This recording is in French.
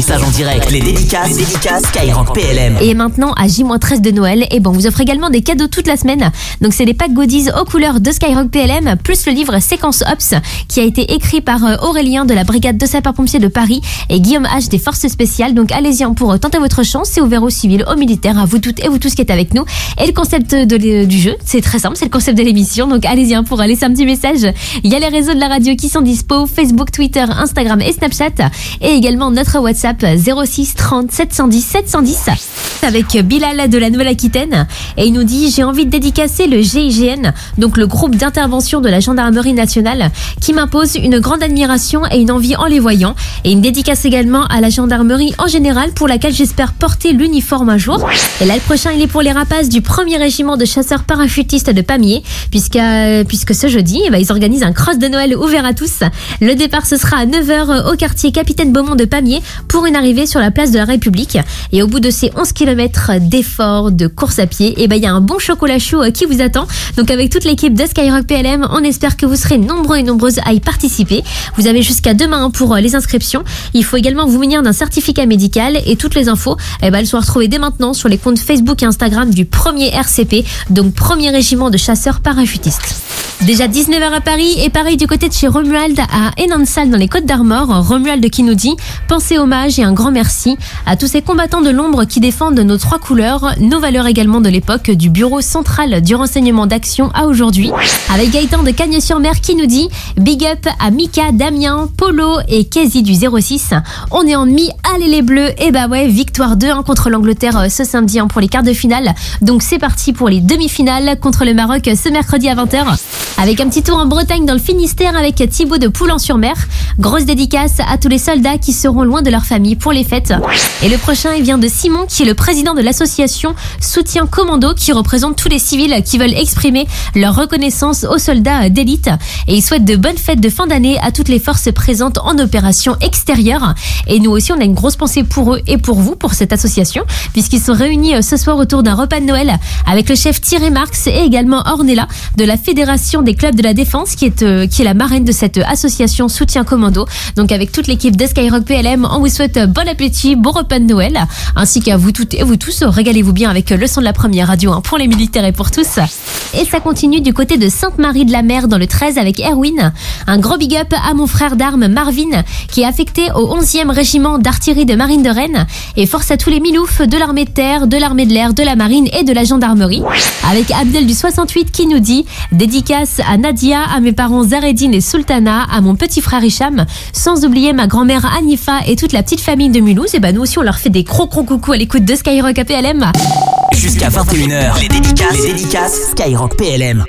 ton en direct. Les dédicaces, Skyrock PLM. Et maintenant, à J-13 de Noël, et bon, on vous offre également des cadeaux toute la semaine. Donc, c'est des packs goodies aux couleurs de Skyrock PLM, plus le livre Séquence Ops, qui a été écrit par euh, Aurélien de la brigade de sapeurs-pompiers de Paris et Guillaume H des forces spéciales. Donc, allez-y pour euh, tenter votre chance. C'est ouvert aux civils, aux militaires, à vous toutes et vous tous qui êtes avec nous. Et le concept de du jeu, c'est très simple, c'est le concept de l'émission. Donc, allez-y pour laisser un petit message. Il y a les réseaux de la radio qui sont dispo, Facebook, Twitter, Instagram et Snapchat. Et également notre WhatsApp 06 30 710 710 avec Bilal de la Nouvelle-Aquitaine. Et il nous dit J'ai envie de dédicacer le GIGN, donc le groupe d'intervention de la gendarmerie nationale, qui m'impose une grande admiration et une envie en les voyant. Et une dédicace également à la gendarmerie en général, pour laquelle j'espère porter l'uniforme un jour. Et là, le prochain, il est pour les rapaces du premier régiment de chasseurs parachutistes de Pamiers, puisque, euh, puisque ce jeudi, eh ben, ils organisent un cross de Noël ouvert à tous. Le départ, ce sera à 9h au quartier Capitaine Beaumont de Pamiers pour une arrivée sur la place de la République. Et au bout de ces 11 km d'efforts, de course à pied, eh ben, il y a un bon chocolat chaud euh, qui vous attend. Donc avec toute l'équipe de Skyrock PLM, on espère que vous serez nombreux et nombreuses à y participer. Vous avez jusqu'à demain pour euh, les inscriptions. Il faut également vous munir d'un certificat médical et toutes les infos, eh ben, elles sont retrouvées dès maintenant sur les comptes Facebook et Instagram du premier RCP, donc premier régiment de chasseurs parachutistes. Déjà 19h à Paris et pareil du côté de chez Romuald à Enansal dans les Côtes d'Armor. Romuald qui nous dit pensez et un grand merci à tous ces combattants de l'ombre qui défendent nos trois couleurs, nos valeurs également de l'époque du bureau central du renseignement d'action à aujourd'hui. Avec Gaëtan de Cagnes-sur-Mer qui nous dit big up à Mika, Damien, Polo et Kazi du 06. On est en demi, allez les bleus et bah ouais, victoire 2-1 contre l'Angleterre euh, ce samedi hein, pour les quarts de finale. Donc c'est parti pour les demi-finales contre le Maroc euh, ce mercredi à 20h. Avec un petit tour en Bretagne dans le Finistère avec Thibaut de Poulan-sur-Mer. Grosse dédicace à tous les soldats qui seront loin de leur famille pour les fêtes. Et le prochain, il vient de Simon, qui est le président de l'association Soutien Commando, qui représente tous les civils qui veulent exprimer leur reconnaissance aux soldats d'élite. Et il souhaite de bonnes fêtes de fin d'année à toutes les forces présentes en opération extérieure. Et nous aussi, on a une grosse pensée pour eux et pour vous, pour cette association, puisqu'ils sont réunis euh, ce soir autour d'un repas de Noël avec le chef Thierry Marx et également Ornella de la Fédération des clubs de la défense, qui est, euh, qui est la marraine de cette association Soutien Commando. Donc avec toute l'équipe de Skyrock PLM, on vous souhaite bon appétit, bon repas de Noël, ainsi qu'à vous toutes et vous tous. Régalez-vous bien avec le son de la première radio hein, pour les militaires et pour tous. Et ça continue du côté de Sainte-Marie de la Mer dans le 13 avec Erwin. Un gros big up à mon frère d'armes Marvin qui est affecté au 11e régiment d'artillerie de marine de Rennes. Et force à tous les miloufs de l'armée de terre, de l'armée de l'air, de la marine et de la gendarmerie. Avec Abdel du 68 qui nous dit dédicace à Nadia, à mes parents Zaredine et Sultana, à mon petit frère Hicham, sans oublier ma grand-mère Anifa et toute la petite famille de Mulhouse. Et bah nous aussi on leur fait des gros gros coucou à l'écoute de Skyrock APLM. Jusqu'à 21h, les dédicaces, les dédicaces. Skyrock PLM.